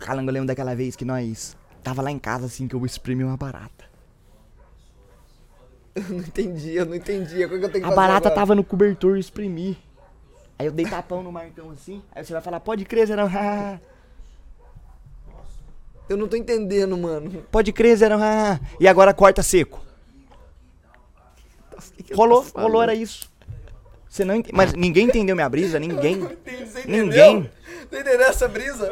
Calango, eu lembro daquela vez que nós tava lá em casa, assim, que eu exprimi uma barata. Eu não entendi, eu não entendi. O que eu tenho que A fazer barata agora? tava no cobertor, eu exprimi. Aí eu dei tapão no Marcão, assim. Aí você vai falar, pode crer, Zerão. Eu não tô entendendo, mano. Pode crer, Zerão. E agora corta seco. Rolou, rolou, era isso. Você não ent... Mas ninguém entendeu minha brisa? Ninguém. Você Ninguém. Você entendeu essa brisa?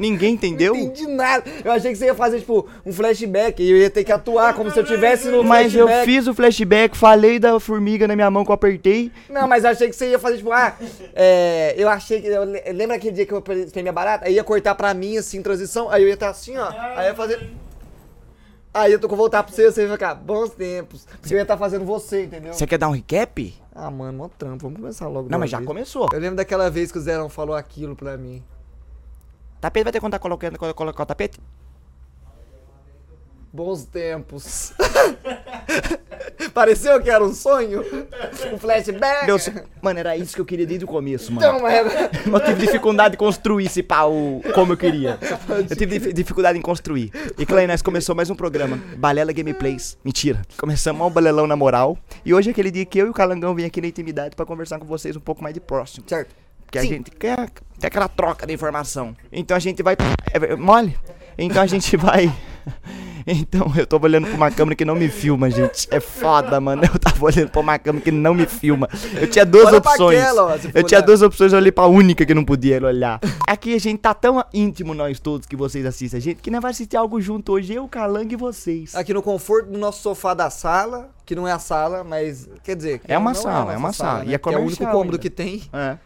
Ninguém entendeu? Não entendi nada. Eu achei que você ia fazer, tipo, um flashback e eu ia ter que atuar como se eu tivesse no Mas eu flashback. fiz o flashback, falei da formiga na minha mão que eu apertei. Não, mas eu achei que você ia fazer, tipo, ah, é, eu achei que. Eu, le- lembra aquele dia que eu tem minha barata? Aí ia cortar pra mim, assim, transição, aí eu ia estar assim, ó. Aí eu ia fazer. Aí eu tô com voltar pra você, você ia ficar, bons tempos. Porque eu ia estar fazendo você, entendeu? Você quer dar um recap? Ah, mano, mó trampo, vamos começar logo. Não, mas já vez. começou. Eu lembro daquela vez que o Zerão falou aquilo pra mim. Tapete vai ter que contar colocando colo- colocar o tapete? Bons tempos. Pareceu que era um sonho? Um flashback? Deus, mano, era isso que eu queria desde o começo, mano. Então, mas... Eu tive dificuldade em construir esse pau como eu queria. Eu tive dif- dificuldade em construir. E Clay, nós começou mais um programa, Balela Gameplays. Mentira. Começamos o balelão na moral. E hoje é aquele dia que eu e o Calangão vêm aqui na intimidade pra conversar com vocês um pouco mais de próximo. Certo. Porque a Sim. gente quer, quer aquela troca de informação. Então a gente vai. É, é mole? Então a gente vai. Então eu tô olhando pra uma câmera que não me filma, gente. É foda, mano. Eu tava olhando pra uma câmera que não me filma. Eu tinha duas Olha opções. aquela, ó, eu tinha duas opções, eu olhei pra única que não podia olhar. Aqui a gente tá tão íntimo, nós todos, que vocês assistem a gente, que nós vai assistir algo junto hoje, eu, Calango e vocês. Aqui no conforto do nosso sofá da sala, que não é a sala, mas quer dizer, É uma não sala, a é uma sala, e né? é Que é o único cômodo ainda. que tem. É.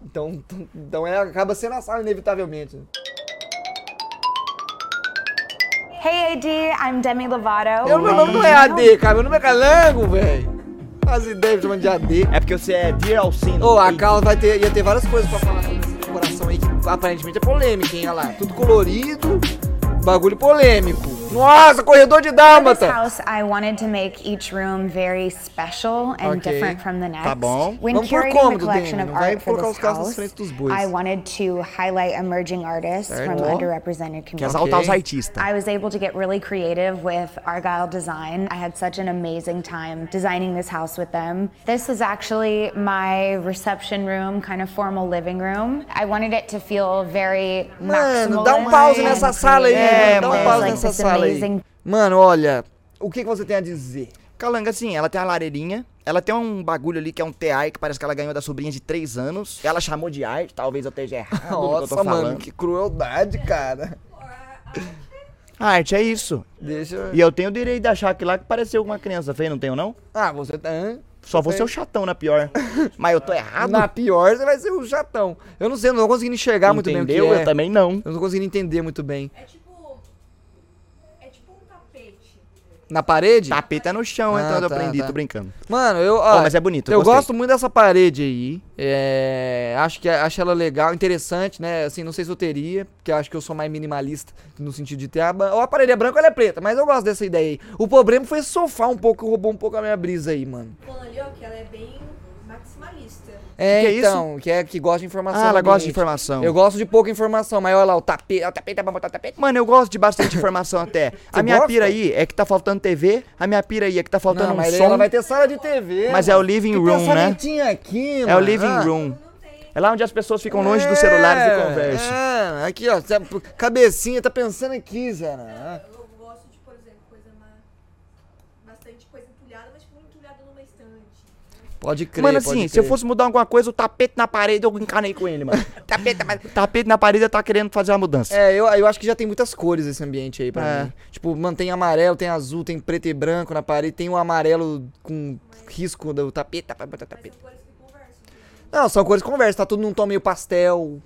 Então, então é, acaba sendo a sala inevitavelmente. Hey AD, I'm Demi Lovato. Eu, meu nome não é AD, cara, meu nome é Calango, velho. As ideias me chamando de AD. É porque você é Dear Alcino. Ô, a Cal vai ter, ia ter várias coisas pra falar sobre essa decoração aí, que aparentemente é polêmica, hein? Olha lá, tudo colorido, bagulho polêmico. Nossa, corredor de this dálmata! house, I wanted to make each room very special and Okay. different from the next. Tá bom. When Vamos por curating cômodo, the collection of não vai art for colocar this na house, frente dos bois. I wanted to highlight emerging artists from Certo. underrepresented Quer communities. exaltar os artistas. I was able to get really creative with Argyle Design. I had such an amazing time designing this house with them. This is actually my reception room, kind of formal living room. I wanted it to feel very Mano, maximalist dá um pause and nessa sala aí, creative. mano, dá um There's, pause like, nessa this sala aí. Amazing Mano, olha, o que, que você tem a dizer? Calanga, assim, ela tem uma lareirinha. Ela tem um bagulho ali que é um TI que parece que ela ganhou da sobrinha de 3 anos. Ela chamou de arte, talvez eu esteja errado que Nossa, tô mano, que crueldade, cara. A arte é isso. Deixa eu... E eu tenho o direito de achar que lá que pareceu uma criança feia, não tenho não? Ah, você tá... hã? Só vou ser o chatão na pior. Mas eu tô errado. Na pior, você vai ser o chatão. Eu não sei, eu não tô conseguindo enxergar muito bem o Entendeu? que é. Eu também não. Eu não tô conseguindo entender muito bem. É tipo. É tipo um tapete. Na parede? Tapete é no chão, Ah, então eu tá, aprendi, tá. tô brincando. Mano, eu. ó, mas é bonito, eu Eu gosto muito dessa parede aí. É, acho que acho ela legal, interessante, né? Assim, não sei se eu teria, porque eu acho que eu sou mais minimalista no sentido de ter a. Ou a parede é branca ou ela é preta, mas eu gosto dessa ideia aí. O problema foi esse sofá um pouco, roubou um pouco a minha brisa aí, mano. Falando ali, ó, que ela é bem. É, Que é então, que é que gosta de informação. Ah, ela gosta de informação. Eu gosto de pouca informação, mas olha lá, o tapete, o tapete é pra botar tapete. Mano, eu gosto de bastante informação até. A minha gosta? pira aí é que tá faltando TV, a minha pira aí é que tá faltando Não, um mas aí som. ela vai ter sala de TV. Mas é mano. o living Que room, né? aqui, É o mano. living Ah. room. É lá onde as pessoas ficam longe dos celulares e conversam. É, aqui, ó. cê- Cabecinha, tá pensando aqui, Zé. né? Eu gosto de, por exemplo, coisa mais. Bastante coisa entulhada, mas tipo, entulhada numa estante. Pode crer, Mano, pode assim, se eu fosse mudar alguma coisa, o tapete na parede, eu encanei com ele, mano. tapete, na- tapete na parede tá querendo fazer uma mudança. É, eu, eu acho que já tem muitas cores esse ambiente aí pra É. mim. Tipo, mano, tem amarelo, tem azul, tem preto e branco na parede, tem um amarelo com risco do tapete. tá, tapete, tapete. Cores que conversam. Não, são cores que conversam, tá tudo num tom meio pastel.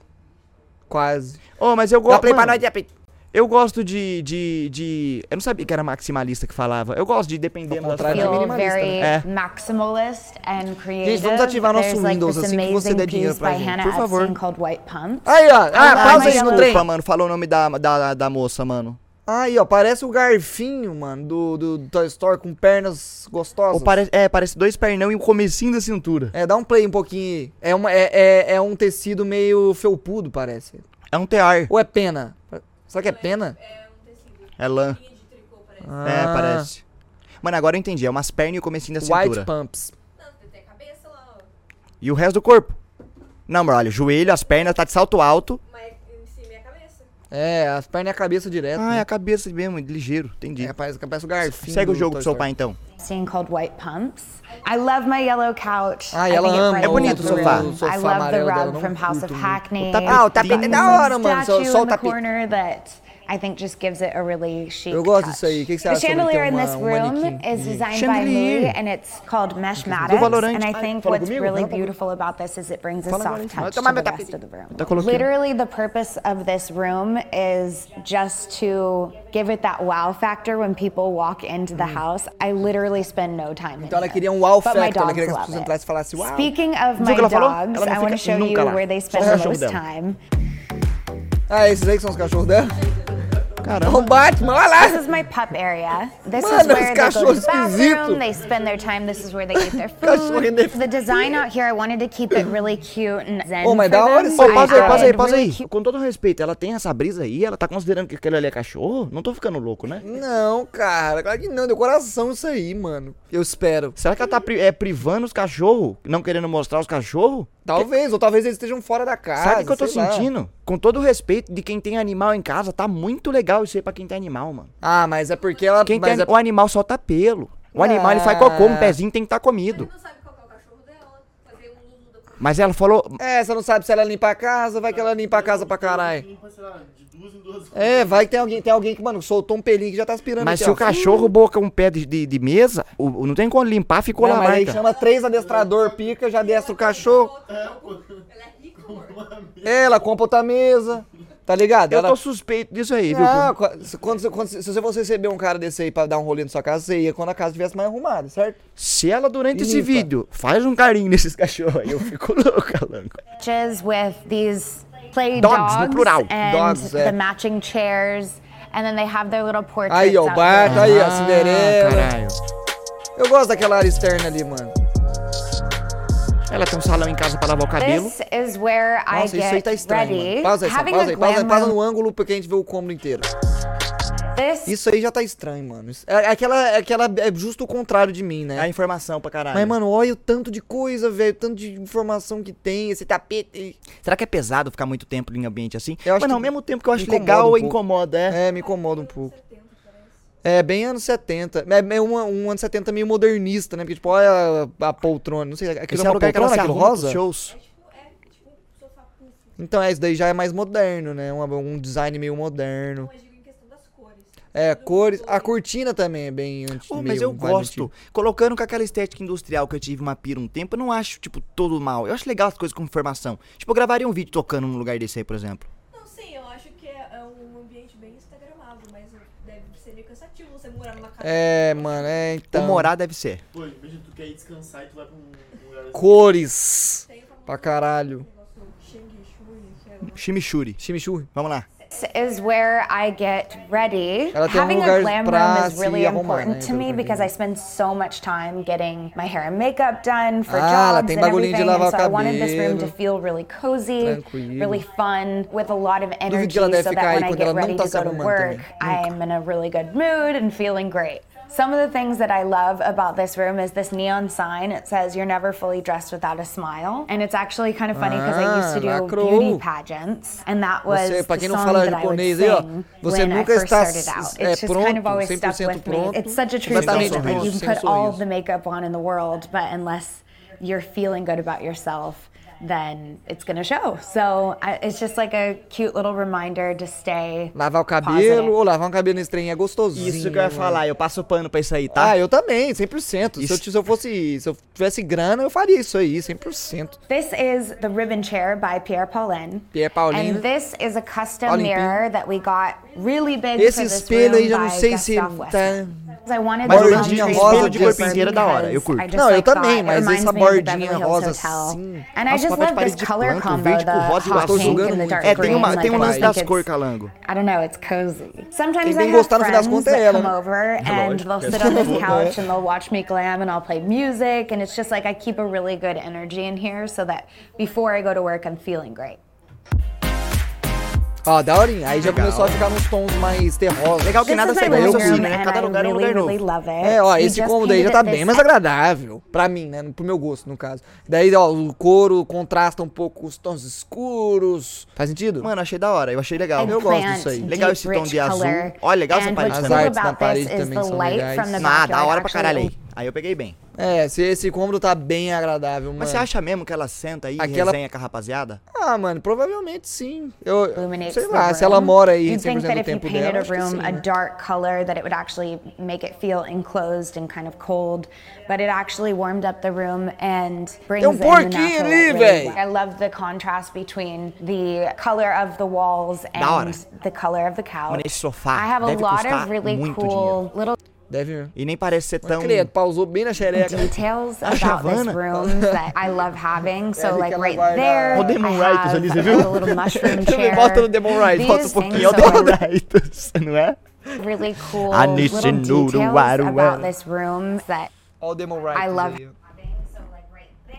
Quase. Ô, mas eu Dá gosto. play pra nós, tapete. Eu gosto de, de, de. Eu não sabia que era maximalista que falava. Eu gosto de dependendo das coisas. é minimalista, very né? É. maximalist and creative. vamos ativar nosso There's, like, Windows this assim que você der dinheiro pra gente, Hannah por favor. Aí, ó. Ah, pausa aí no trem. Mano, falou o nome da, da, da moça, mano. Aí, ó, parece o garfinho, mano, do, do Toy Story com pernas gostosas. Ou parece, é, parece dois pernão e um comecinho da cintura. É, dá um play um pouquinho. aí. É, uma, é, é, é um tecido meio felpudo, parece. É um tear. Ou é pena? Será que é pena? É um tecido. É lã. Linha de tricô, parece. É, Ah, parece. Mano, agora eu entendi. É umas pernas e o comecinho da White cintura. pumps. Lá, ó. E o resto do corpo. Não, amor, olha, joelho, as pernas, tá de salto alto. Mas em cima é a cabeça. É, as pernas e a cabeça direto. Ah, é né? a cabeça mesmo, ligeiro. Entendi. É, parece, parece o garfinho. Segue o jogo pro seu pai, então. Called White Pumps. I love my yellow couch. Ah, I ela ama. É bonito o sofá. O sofá I love the amarelo dela, rug não from House curto of muito. Hackney. O tapete- Ah, o tapete é da hora, mano. Só, o tapete. corner that I think just gives it a really chic touch. disso aí. O que que você The acha sobre ter chandelier in this room is designed by me, and it's called. Do Valorant. And I think what's really beautiful about this is it brings a soft touch to the rest of the room. Literally, the purpose of this room is just to give it that wow factor when people walk into the house. I literally spend no time in Então ela queria um wow But my factor. Ela dogs queria que as love pessoas it. entrassem e falassem wow. Speaking of my dogs, I want to show you where they spend the most time. Ah, esses aí que são os cachorros dela? Caramba. O Batman, olha lá. This is my pup area. This Mano, is where they go to the bathroom, they spend their time, this is where they eat their food. de- The design out here, I wanted to keep it really cute and zen Oh, mas da hora isso aí, pausa aí, pausa aí, pausa aí. Com todo respeito, ela tem essa brisa aí, ela tá considerando que aquele ali é cachorro? Não tô ficando louco, né? Não, cara. Claro que não. Deu coração isso aí, mano. Eu espero. Será que ela tá pri- é, privando os cachorros? Não querendo mostrar os cachorros? Talvez. Ou talvez eles estejam fora da casa. Sabe o que eu tô lá. Com todo o respeito de quem tem animal em casa, tá muito legal isso aí pra quem tem animal, mano. Ah, mas é porque ela... Quem mas tem, é... O animal solta pelo. O animal ele faz cocô, um pezinho tem que estar comido. Não sabe qual que é o cachorro dela. Fazer um Lulu da Mas ela falou. É, você não sabe se ela limpa a casa, vai que ela limpa a casa pra caralho. É, vai que tem alguém, tem alguém que, mano, soltou um pelinho que já tá aspirando. Mas aqui, se ó. o cachorro boca um pé de, de, de mesa, o, o- não tem como limpar, ficou Não, lá mas aí marca. chama três adestrador, pica, já destra o cachorro. É. Ela compra outra mesa, tá ligado? Eu Ela... tô suspeito disso aí, viu? Qu- se- quando, você- quando, você- se você receber um cara desse aí pra dar um rolê na sua casa, você ia quando a casa estivesse mais arrumada, certo? Se ela, durante esse Limpa. vídeo, faz um carinho nesses cachorros aí, eu fico louca, Lanco. Couches with these play Dogs, no dogs, plural. and Dogs, é. the matching chairs. And then they have their little portraits Aí, ó, o Bart, aí, ó, Cinderela. caralho. Eu gosto daquela área externa ali, mano. Ela tem um salão em casa pra lavar o cabelo. This is where I Nossa, isso aí tá estranho, ready. mano. Pausa aí, Having pausa aí, pausa, glam pausa no ângulo porque a gente vê o cômodo inteiro. This Isso aí já tá estranho, mano. É, é aquela, é aquela, é justo o contrário de mim, É né? a informação pra caralho. Mas, mano, olha o tanto de coisa, velho, o tanto de informação que tem, esse tapete. Será que é pesado ficar muito tempo em ambiente assim? Eu acho Mas ao que mesmo tempo que eu acho legal, um incomoda, é. É, me incomoda um pouco. É, bem anos 70. É, é um, um anos 70 meio modernista, né? Porque, tipo, olha a, a poltrona. Não sei, aquilo Esse é é uma lugar que ela poltrona, se aquilo rosa? shows. É, tipo um sofá puff. Então, é, isso daí já é mais moderno, né? Um, um design meio moderno. Mas digo em questão das cores. É, cores. A cortina também é bem anti, meio mas eu gosto. antigo. Colocando com aquela estética industrial que eu tive uma pira um tempo, eu não acho, tipo, todo mal. Eu acho legal as coisas com informação. Tipo, eu gravaria um vídeo tocando num lugar desse aí, por exemplo. Não, sim, eu acho que é, é um ambiente bem instagramável, mas deve ser meio cansativo você morar numa casa. É, mano, é então. O morar deve ser. Pô, imagina, tu quer ir descansar e tu vai pra um lugar assim. Cores. Pra caralho. que é Chimichurri. Chimichurri. Vamos lá. Is where I get ready. Having a glam room is really arrumar, important né, to me because I spend so much time getting my hair and makeup done for Ah, jobs and everything. And so I wanted this room to feel really cozy, Tranquilo. really fun, with a lot of energy, que ela deve so that when I get ready tá to go to work, também. I'm in a really good mood and feeling great. Some of the things that I love about this room is this neon sign. It says "You're never fully dressed without a smile," and it's actually kind of funny because I used to do Ah, lacrou. beauty pageants, and that was Você, the song that I would sing você when I first está started out. é, It's just kind of always stuck 100% with me. It's such a true statement you can put all the makeup on in the world, but unless you're feeling good about yourself, then it's gonna show. So I, it's just like a cute little reminder to stay. Lavar o cabelo positive. ou lavar um cabelo nesse trem é gostosinho. Isso que eu ia falar, eu passo pano pra isso aí, tá? Ah, eu também, 100%. Se eu, Isso- se eu fosse, se eu tivesse grana, eu faria isso aí, 100%. This is the ribbon chair by Pierre Paulin. Pierre Paulin. And this is a custom Paulin mirror that we got really big Esse for this espelho aí room já não by sei se tá... Westman. I wanted Mas the o palm rosa to de be corpo different inteiro é da hora, eu curto. I just, Não, eu também, mas essa me of the bordinha rosa Hotel. assim. And I just de love parede this de color planta, combo, verde the com rosa e hot gostoso. jogando the muito. dark É, tem, uma, like, tem um I lance das cores, it's- calango. I don't know, it's cozy. Sometimes Quem I tem have gostar no fim das friends contas é that ela, come né? over and they'll sit on this couch and they'll watch me glam and I'll play music and it's just like I keep a really good energy in here so that before I go to work I'm feeling great. Ó, daorinha. Aí já começou a ficar nos tons mais terrosos. Legal que nada sai da mesma, né? Cada lugar é um lugar novo. É, ó, esse cômodo aí já tá bem mais agradável. Pra mim, né? Pro meu gosto, no caso. Daí, ó, o couro contrasta um pouco os tons escuros. Faz sentido? Mano, achei da hora. Eu achei legal. Eu gosto disso aí. Legal esse tom de azul. Olha, legal essa parede também. As artes parede também são legais. Ah, da hora pra caralho aí. Aí eu peguei bem. É, se esse cômodo tá bem agradável, mano. Mas você acha mesmo que ela senta aí Aquela... e resenha com a rapaziada? Ah, mano, provavelmente sim. Eu sei lá, se ela mora aí 100% do tempo dela, acho que sim, né? dark color that it would actually make it feel enclosed and kind of cold, but it actually warmed up the room and brings Tem um porquinho ali, velho. I love the contrast between the color of the walls and the color of the couch. Mano, esse sofá I have a lot of really cool dinheiro. little Deve. E nem parece ser tão. Credo, pausou bem na xereca. Details about this room that I love having. So, like, right there. O Demon Writers ali, você viu? Também bota no Demon Writers. Bota um pouquinho. É o Demon Writers, não é? Really cool little details about this room that All Demon Writers. I love.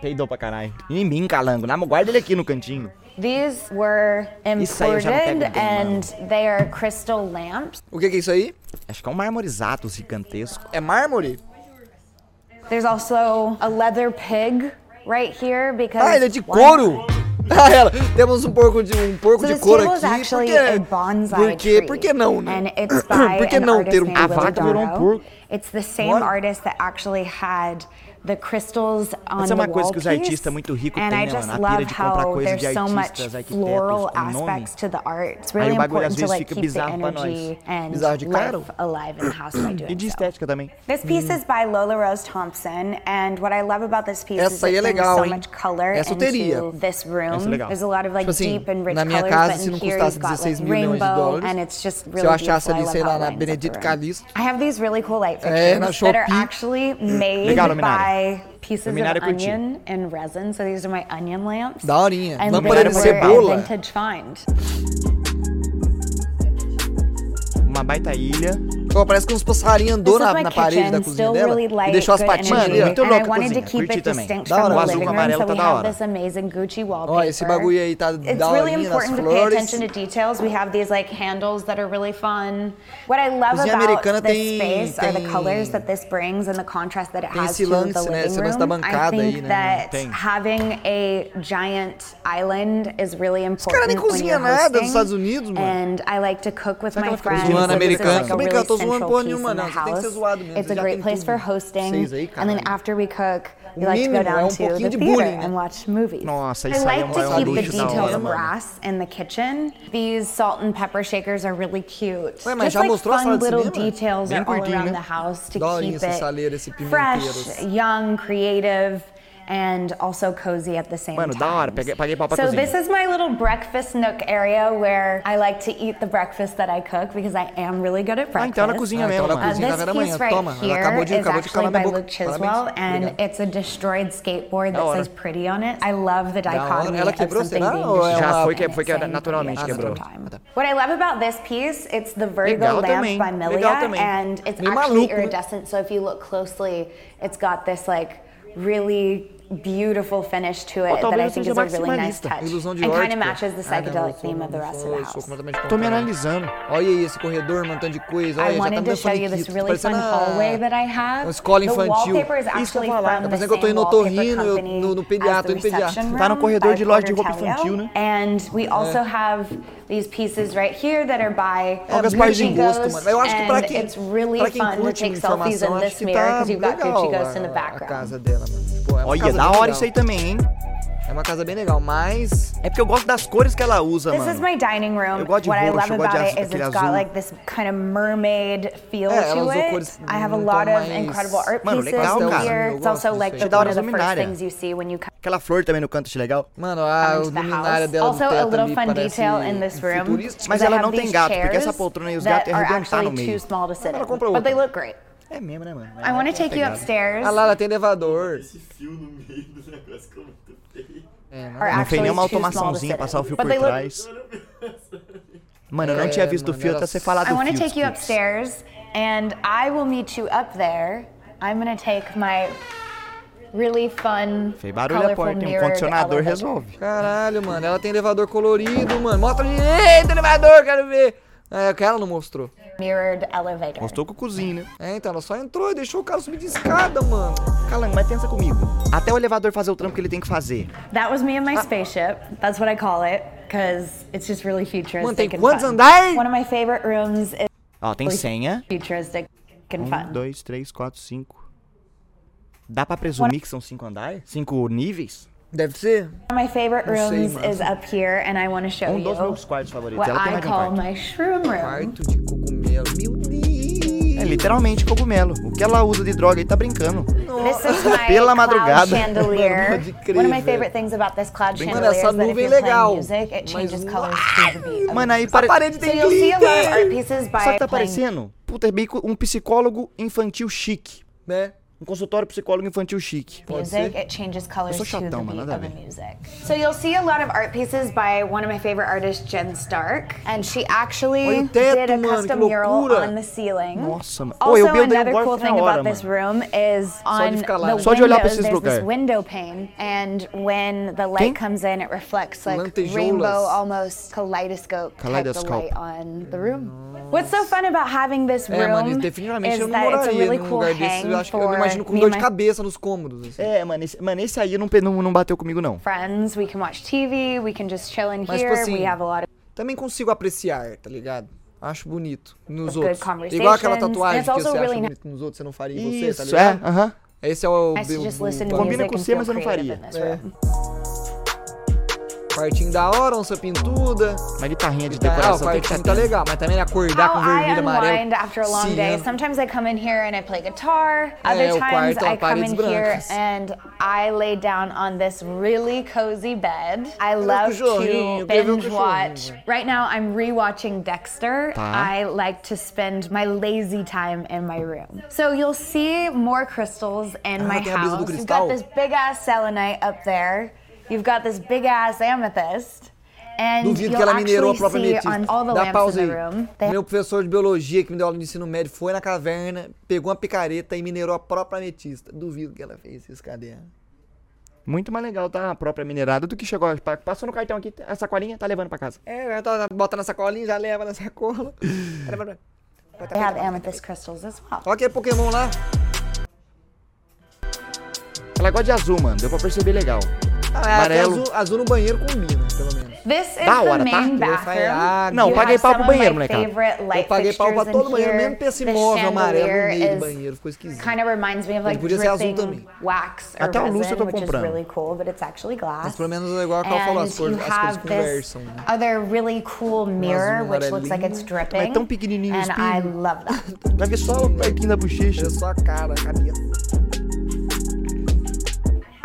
Peidou pra caralho. Em mim, calango. Na, guarda ele aqui no cantinho. These were imported and they are crystal lamps. O que, é isso aí? Acho que é um marmorizado gigantesco. É mármore? There's also a leather pig right here because Ah, ele é de couro. Ah, ela. Temos um porco de um porco so de couro aqui. Porque, porque, por que não, né? por que não ter um a vaca virou um porco? It's the same What? artist that actually had the crystals on the wall piece. And I just love how there's so much floral aspects to the art. It's really important to keep the energy and life alive in the house by doing. This piece is by Lola Rose Thompson. And what I love about this piece is it brings so much color into this room. There's a lot of like deep and rich colors, but in here you've got like rainbow and it's just really beautiful. I. I have these really cool light fixtures that are actually made by buy pieces of onion and resin. So these are my onion lamps. Da horinha. And Lâmpada de cebola. vintage find. Uma baita ilha Parece que uns passarinhos andou na, na parede da cozinha dela e deixou as patinhas ali. Muito louco a cozinha. Curti também. Da hora. O azul com amarelo tá da hora. Ó, esse bagulho aí tá da hora really nas flores. Cozinha americana tem, tem, tem esse lance, né? Esse lance da bancada aí, né? Tem. Having a giant island is really important. Os caras nem cozinham nada nos Estados Unidos, mano. And I like to cook with my friends. Americana. central piece in the house. It's a great place for hosting. And then after we cook, we like to go down to the theater and watch movies. Nossa, I like to keep the details brass in the kitchen. These salt and pepper shakers are really cute. Ué, mas Just já like fun little details all around the house to keep it fresh, young, creative and also cozy at the same time. So this is my little breakfast nook area where I like to eat the breakfast that I cook because I am really good at Ah, então na cozinha mesmo. então. Uh, cozinha. this piece right Toma, here acabou de, is acabou de actually by. Luke Chiswell, and Obrigado. it's a destroyed skateboard that says pretty on it. I love the dichotomy Ela of something será? being destroyed and it saying pretty at the same time. What I love about this piece, it's the Vertigo Legal lamp também, by Milia, and it's actually maluco, iridescent. So if you look closely, it's got this like really beautiful finish to it that I think is a really nice touch. And kind of matches the psychedelic theme of the rest of the house. Tô me analisando. Olha esse corredor, um montão de coisa. Olha, I tá wanted to show you this really fun hallway that I have. Escola infantil. Isso que eu falar. Tá parecendo que eu tô indo otorrino, eu, no, no pediatra, no pediatra. Tá no corredor de loja de roupa infantil, né? And we also é. have these pieces right here that are by oh, uh, Gucci pais and it's really fun to take selfies in this mirror because you've got Gucci Ghost in the uh, background. casa dela, Olha, da hora isso aí também, hein? É uma casa bem legal, mas... É porque eu gosto das cores que ela usa, This is my dining room. Eu gosto de what I love about it is it's got like this kind of mermaid feel É, to it. I have a lot of mais- incredible art Mano, pieces legal, cara. Here. It's also like the, one of the first things you see when you come Aquela flor também no canto, achei legal. Mano, a into the luminária dela no Also, a little fun parece... detail in this Mas ela não tem gato, porque essa poltrona e os gatos arrebentar no meio. Mas ela compra outra. É mesmo, né, mano? I want to take you upstairs. Ah lá, tem elevador. Esse fio no meio do negócio ficou muito feio. É, não, não é. fez nenhuma automaçãozinha passar o fio But por trás. Mano, eu não é, tinha visto o fio até você falar do fio. I want to take you upstairs and I will meet you up there. I'm gonna take my really fun, Fez barulho a porta? Um condicionador resolve. Caralho, mano. Ela tem elevador colorido, mano. Mostra ali. Eita, elevador, quero ver. É, que ela não mostrou. Mirrored elevator. Mostrou com o cozinho, né? É, então ela só entrou e deixou o cara subir de escada, mano. Calango, mas pensa comigo. Até o elevador fazer o trampo que ele tem que fazer. That was me in my spaceship. That's what I call it because it's just really futuristic Mano, tem and quantos fun. andares? One of my favorite rooms is Ó, tem senha. futuristic and Um, fun. dois, três, quatro, cinco. Dá pra presumir que são cinco andares? Cinco níveis? Deve ser. One of my favorite sei, rooms mano. is up here, and I want to show Um you dos meus quartos favoritos. what Ela tem I um call quarto. my shroom room. Quarto de cogumelo. Meu Deus. É literalmente cogumelo. O que ela usa de droga aí tá brincando. My Pela madrugada. chandelier. Pode crer, One of my velho. favorite things about this cloud Mano, chandelier essa is that if nuvem é legal, music, it mas changes uau! colors to the beat. of Mano, aí A pare... parede So tem a lot of art glitter. o que tá playing parecendo? Puta, é um psicólogo infantil chique. Né? Um consultório psicólogo infantil chique. Pode music, ser. it changes colors sou to the chatão, beat mano, nada a of the ver. music. So you'll see a lot of art pieces by one of my favorite artists, Jen Stark, and she actually Olha teto, did a mano, custom mural on the ceiling. Nossa, mano. Also, eu um another cool thing hora, about this mano. room is on de ficar lá, the? Só de olhar pra windows, esses there's this lugares. window pane, and when the light Quem? comes in, it reflects like Lantejoulas. rainbow, almost kaleidoscope, type of Kaleidoscope. light on the room. What's so fun about having this room É, mano, is eu that it's a really cool lugar desse. hang Eu acho que eu for imagino com dor de cabeça nos cômodos. Assim. É, mano, esse, mano, esse aí não, não, não bateu comigo, não. friends. We can watch TV. We can just chill in Mas, here. tipo assim, we have a lot of Também consigo apreciar, tá ligado? Acho bonito nos outros. conversations. Igual aquela tatuagem que você acha really bonito nos outros, você não faria em você, tá Isso, é, ligado? aham. Esse é o... o- o- Combina com você, mas eu não faria. É. room. Quartinho da hora, onça pintuda. Uma guitarrinha de Tá, ah, o tem que quartinho tá legal, mas também acordar How com I vermelho e amarelo. unwind after a long day. Sometimes I come in here and I play guitar. É, Other o times quarto, ó, I come in paredes here and I lay down on this really cozy bed. I love cachorrinho, to queria ver binge watch. Right now I'm rewatching Dexter. Tá. I like to spend my lazy time in my room. So you'll see more crystals in my tem a brisa do house. We've got this big ass selenite up there. You've got this big ass amethyst. And Duvido you'll que ela minerou a actually própria see ametista. on all the Dá lamps pausa in aí. the room. They Meu professor de biologia que me deu aula de ensino médio foi na caverna, pegou uma picareta e minerou a própria ametista. Duvido que ela fez isso, cadê? Muito mais legal, tá? A própria minerada do que chegou. pa- Passou no cartão aqui, a sacolinha, tá levando pra casa. É, já tá, bota na sacolinha, já leva na sacola. They have amethyst crystals as well. Olha aquele Pokémon lá. Ela gosta de azul, mano. Deu pra perceber legal. Ah, é, Amarelo. Azul, azul no banheiro combina, pelo menos. This is Da the hora, tá? main Vai bathroom. água. Não, You paguei pau pro banheiro, my molecada. favorite light Eu paguei pau pra todo banheiro, here. mesmo pra esse móvel amarelo no meio do banheiro, ficou esquisito. Kind of reminds me of like podia ser azul dripping também. wax or Até o Lúcio eu tô resin, which is comprando. really cool, but it's actually glass. Mas pelo menos é igual a Cal falou, as cores, you as cores conversam. Né? other really cool mirror, which looks like it's dripping. Mas é tão pequenininho o and I espelho. love that. Vai ver só o pertinho da bochecha. É só a cara, a cabeça.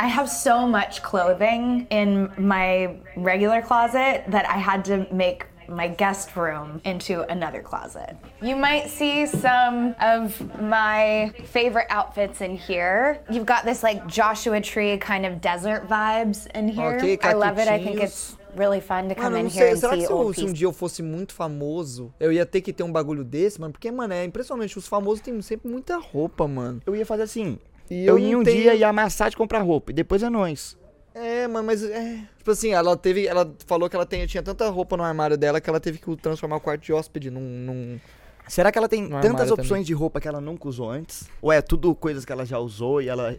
I have so much clothing in my regular closet that I had to make my guest room into another closet. You might see some of my favorite outfits in here. You've got this like Joshua Tree kind of desert vibes in here. Ok, I love it. I think it's really fun to come Mano, in here sei, and será que see se, old eu, se um dia eu fosse muito famoso, eu ia ter que ter um bagulho desse, mano? Porque, mano, é impressionante, os famosos têm sempre muita roupa, mano. Eu ia fazer assim. E eu eu ia não um tenho- dia ia amassar de comprar roupa. E depois é nós. É, mano, mas é. Tipo assim, ela teve. Ela falou que ela tem- tinha tanta roupa no armário dela que ela teve que transformar o quarto de hóspede num. num- Será que ela tem tantas opções também. de roupa que ela nunca usou antes? Ou é tudo coisas que ela já usou e ela.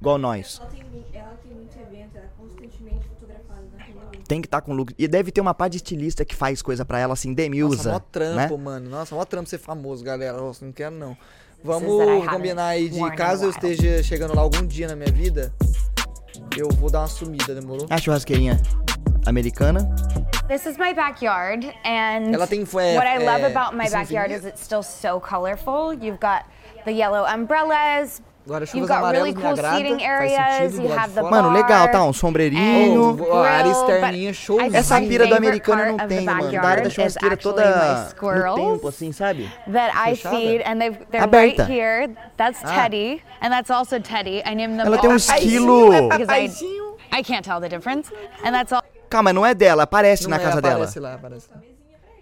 Igual nós. Ela tem, ela tem muito evento, ela é constantemente fotografada na rua. Tem que estar com look. E deve ter uma par de estilista que faz coisa pra ela assim, Demi Nossa, usa. mó trampo, né? mano. Nossa, mó trampo ser famoso, galera. Nossa, não quero não. Vamos combinar aí de caso eu esteja chegando lá algum dia na minha vida, eu vou dar uma sumida, demorou? A churrasqueirinha americana. This is my backyard, and Ela tem, é, what I love é, about my backyard infinita? is it's still so colorful. You've got the yellow umbrellas. Agora, You've chuvas got amarelas really me cool agrada, seating faz sentido do. Mano, legal, tá? Um sombreirinho. Oh, a área externinha, but showzinho. Essa pira americana part não tem, mano. Da área da churrasqueira toda no squirrels tempo, assim, sabe? that I feed, and they've, they're Aberta. right here. That's Teddy, and that's also Teddy. I named them Ela all tem um because I, can't tell the difference, and that's all. Calma, não é dela, aparece Não na é, casa dela. aparece lá, aparece lá.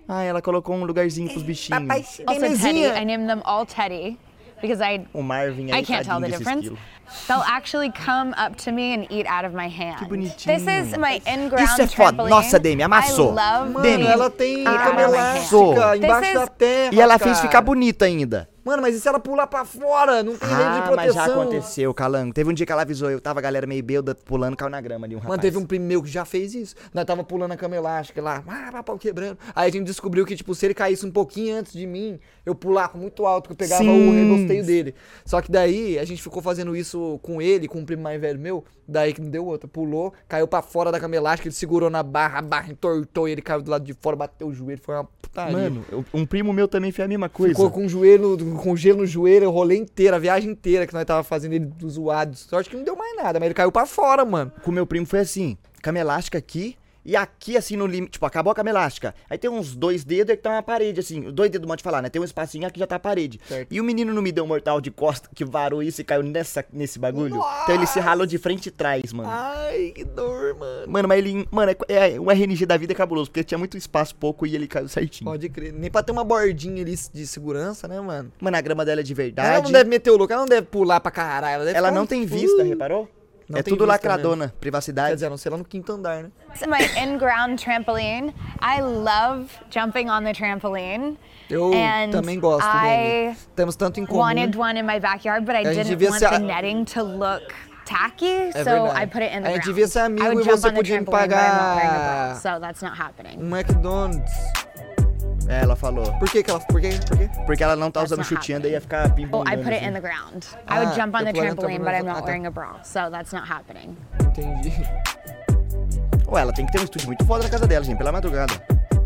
Ah, ela colocou um lugarzinho pros bichinhos. Also Teddy. I named them all Teddy because I O Marvin aí, I can't tell the difference. esquilo. They'll actually come up to me and eat out of my hand. bonitinho. This is my in-ground Isso é foda. trampoline. Nossa, Demi, amassou. I love Mano, Demi, ela tem cama elástica This embaixo is- da terra. E ela fez cara. ficar bonita ainda. Mano, mas e se ela pular pra fora? Não tem rede de Ah, proteção. mas já aconteceu, Calango. Teve um dia que ela avisou, eu tava a galera meio bêbada, pulando, caiu na grama ali um rapaz. Mano, teve um primo meu que já fez isso. Nós tava pulando a cama elástica lá, ah, pau quebrando. Aí a gente descobriu que, tipo, se ele caísse um pouquinho antes de mim, eu pulava muito alto, que eu pegava Sim. o rebosteio dele. Só que daí a gente ficou fazendo isso com ele, com um primo mais velho meu, daí que não deu outra. Pulou, caiu pra fora da cama elástica, ele segurou na barra, a barra entortou e ele caiu do lado de fora, bateu o joelho, foi uma putaria. Mano, um primo meu também fez a mesma coisa. Ficou com o joelho, com gelo no joelho, eu rolei inteiro, a viagem inteira que nós tava fazendo ele zoado. Sorte que não deu mais nada, mas ele caiu pra fora, mano. Com meu primo foi assim, cama elástica aqui, e aqui assim no limite, tipo, acabou a cama elástica. Aí tem uns dois dedos e que tá uma parede, assim, dois dedos, modo de falar, né? Tem um espacinho aqui já tá a parede. Certo. E o menino não me deu um mortal de costa que varou isso e caiu nessa, nesse bagulho. Então ele se ralou de frente e trás, mano. Ai, que dor, mano. Mano, mas ele. Mano, é, é, o RNG da vida é cabuloso, porque tinha muito espaço, pouco, e ele caiu certinho. Pode crer. Nem pra ter uma bordinha ali de segurança, né, mano? Mano, a grama dela é de Ela verdade. não deve meter o louco, ela não deve pular pra caralho. Ela, deve Ela não tem Uh, vista, reparou? Não é tudo lacradona, Quer privacidade. dizer, a não ser lá no quinto andar, né? This is my in-ground trampoline. I love jumping on the trampoline. Eu and também gosto, I Dani. Temos tanto em comum. wanted one in my backyard, but I A gente didn't devia want ser a- the netting to look tacky, É so verdade. I put it in the A gente ground. devia ser amigo e você podia me pagar- so that's not happening. Um McDonald's. É, ela falou. Por que que ela... Por quê? Por quê? Porque ela não tá That's usando not chutinha, daí ia ficar Oh, I put it in the ground. I would Ah, jump on eu the trampoline, but I'm trampolim, ah, not tá. wearing a bra, so that's not happening. Entendi. Ué, ela tem que ter um estúdio muito foda na casa dela, gente, pela madrugada.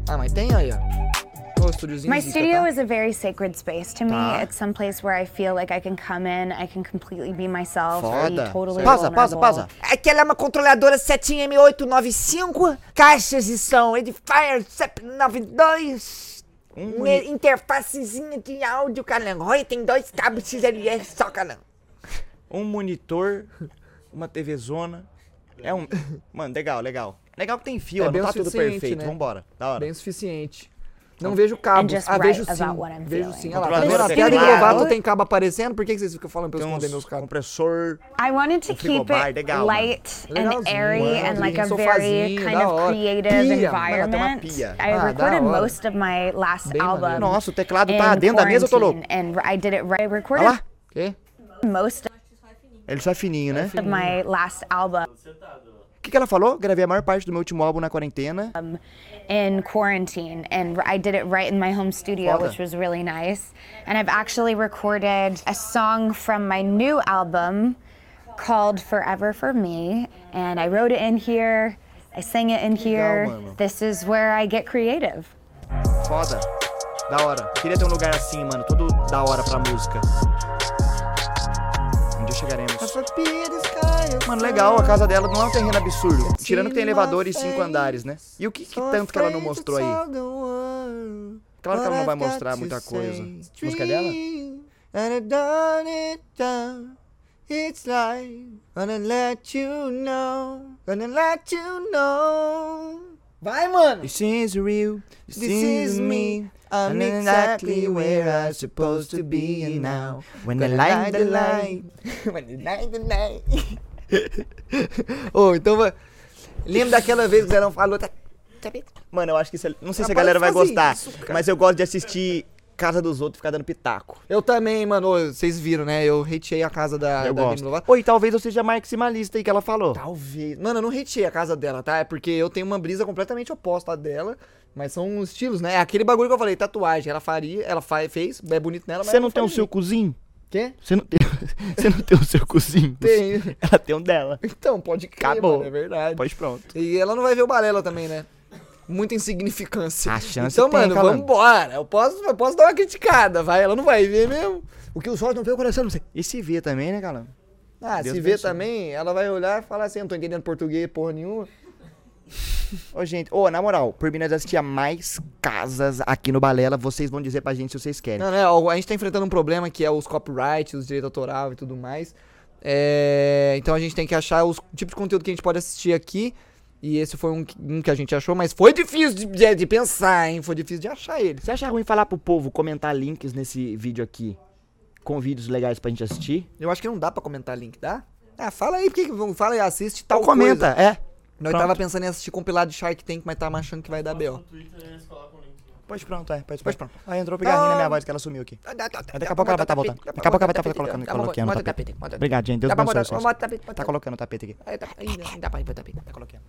Ah, mas tem aí, ó. Ô, estúdiozinho My zica, studio tá? is a very sacred space to me. Tá. It's some place where I feel like I can come in, I can completely be myself, be Foda. totally Pausa, pausa, vulnerable. pausa. Aquela é uma controladora 7M895, caixas de som Edifier 792, Um me- interfacezinha de áudio, calango. Olha, tem dois cabos XLR só, calango. Um monitor, uma TV zona. É um. Mano, legal, legal. Legal que tem fio, É ó, não tá tudo perfeito. né? Vambora. Da hora. Bem o suficiente. Não vejo cabo. Ah, vejo sim. Vejo sim. Olha lá, tá vendo? Até. Lovato tem cabo aparecendo. Por que que vocês ficam falando pra eu esconder meus cabos? compressor. I wanted to keep it legal, light and airy and like a Um very kind of creative environment. I Ah, recorded most of my last album. Nossa, o teclado tá dentro da mesa, eu tô louco. And I did it right. I Olha recorded lá. Quê? most Ele só é fininho, né? of my last album que, que ela falou? Gravei a maior parte do meu último álbum na quarentena. in quarantine and I did it right in my home studio, Foda. which was really nice. And I've actually recorded a song from my new album called Forever for Me. And I wrote it in here, I sang it in here. mano. This is where I get creative. Foda. Da hora. Queria ter um lugar assim, mano. Tudo da hora pra música. Um dia chegaremos. Mano, legal, a casa dela não é um terreno absurdo. Tirando que tem elevador e cinco andares, né? E o que, que tanto que ela não mostrou aí? Claro que ela não vai mostrar muita coisa. Música dela? It's like gonna let you know, gonna let you know. Vai, mano. This is real, this, This is me. I'm exactly where I'm supposed to be now. When the light, the light. When the light, the light. Ô, então, va- lembra daquela vez que o Zerão falou, tá, Mano, eu acho que isso é... Não sei se a galera vai gostar, isso, mas eu gosto de assistir Casa dos Outros e ficar dando pitaco. Eu também, mano, vocês viram, né? Eu hateei a casa da, eu da gosto. Lovato. Oi, talvez eu seja maximalista aí que ela falou. Talvez. Mano, eu não hateei a casa dela, tá? É porque eu tenho uma brisa completamente oposta à dela. Mas são estilos, né? É aquele bagulho que eu falei, tatuagem. Ela faria, ela fa fez, é bonito nela, mas Você eu não tem o faria. seu cozinho? Quê? Você não tem, você não tem o seu cozinho? Tem. Ela tem um dela. Então, pode crer, Acabou. mano, é verdade. Pode pronto. E ela não vai ver o balela também, né? Muita insignificância. A chance então, tem, mano, Calango. vambora. Eu posso, eu posso dar uma criticada, vai. Ela não vai ver mesmo. O que os olhos não vê, o coração não sei. E se vê também, né, Calão? Ah, Deus se vê também, ela vai olhar e falar assim, eu não tô entendendo português porra nenhuma. Ô, gente, ô, na moral, por mim nós assistia mais casas aqui no Balela. Vocês vão dizer pra gente se vocês querem. Não, né? A gente tá enfrentando um problema que é os copyrights, os direitos autoral e tudo mais. É, então a gente tem que achar os tipos de conteúdo que a gente pode assistir aqui. E esse foi um, que- um que a gente achou, mas foi difícil de, de- de pensar, hein? Foi difícil de achar ele. Você acha ruim falar pro povo comentar links nesse vídeo aqui? com vídeos legais pra gente assistir. Eu acho que não dá pra comentar link, dá? Ah, fala aí, porque que- fala aí, assiste tal Ou comenta, coisa. é. Nós Pronto. tava pensando em assistir compilado de Shark Tank, mas tava achando que vai dar No B.O. O? Pois pronto, é. Pois, Pois pronto. Aí entrou pigarrinha na minha voz que ela sumiu aqui. Daqui a pouco ela vai estar voltando. Daqui a pouco ela vai estar colocando, colocando o tapete. Obrigado, gente. Deus abençoe vocês. Tá colocando o tapete aqui. Tá- aí, dá pra ir pro tapete. Tá colocando.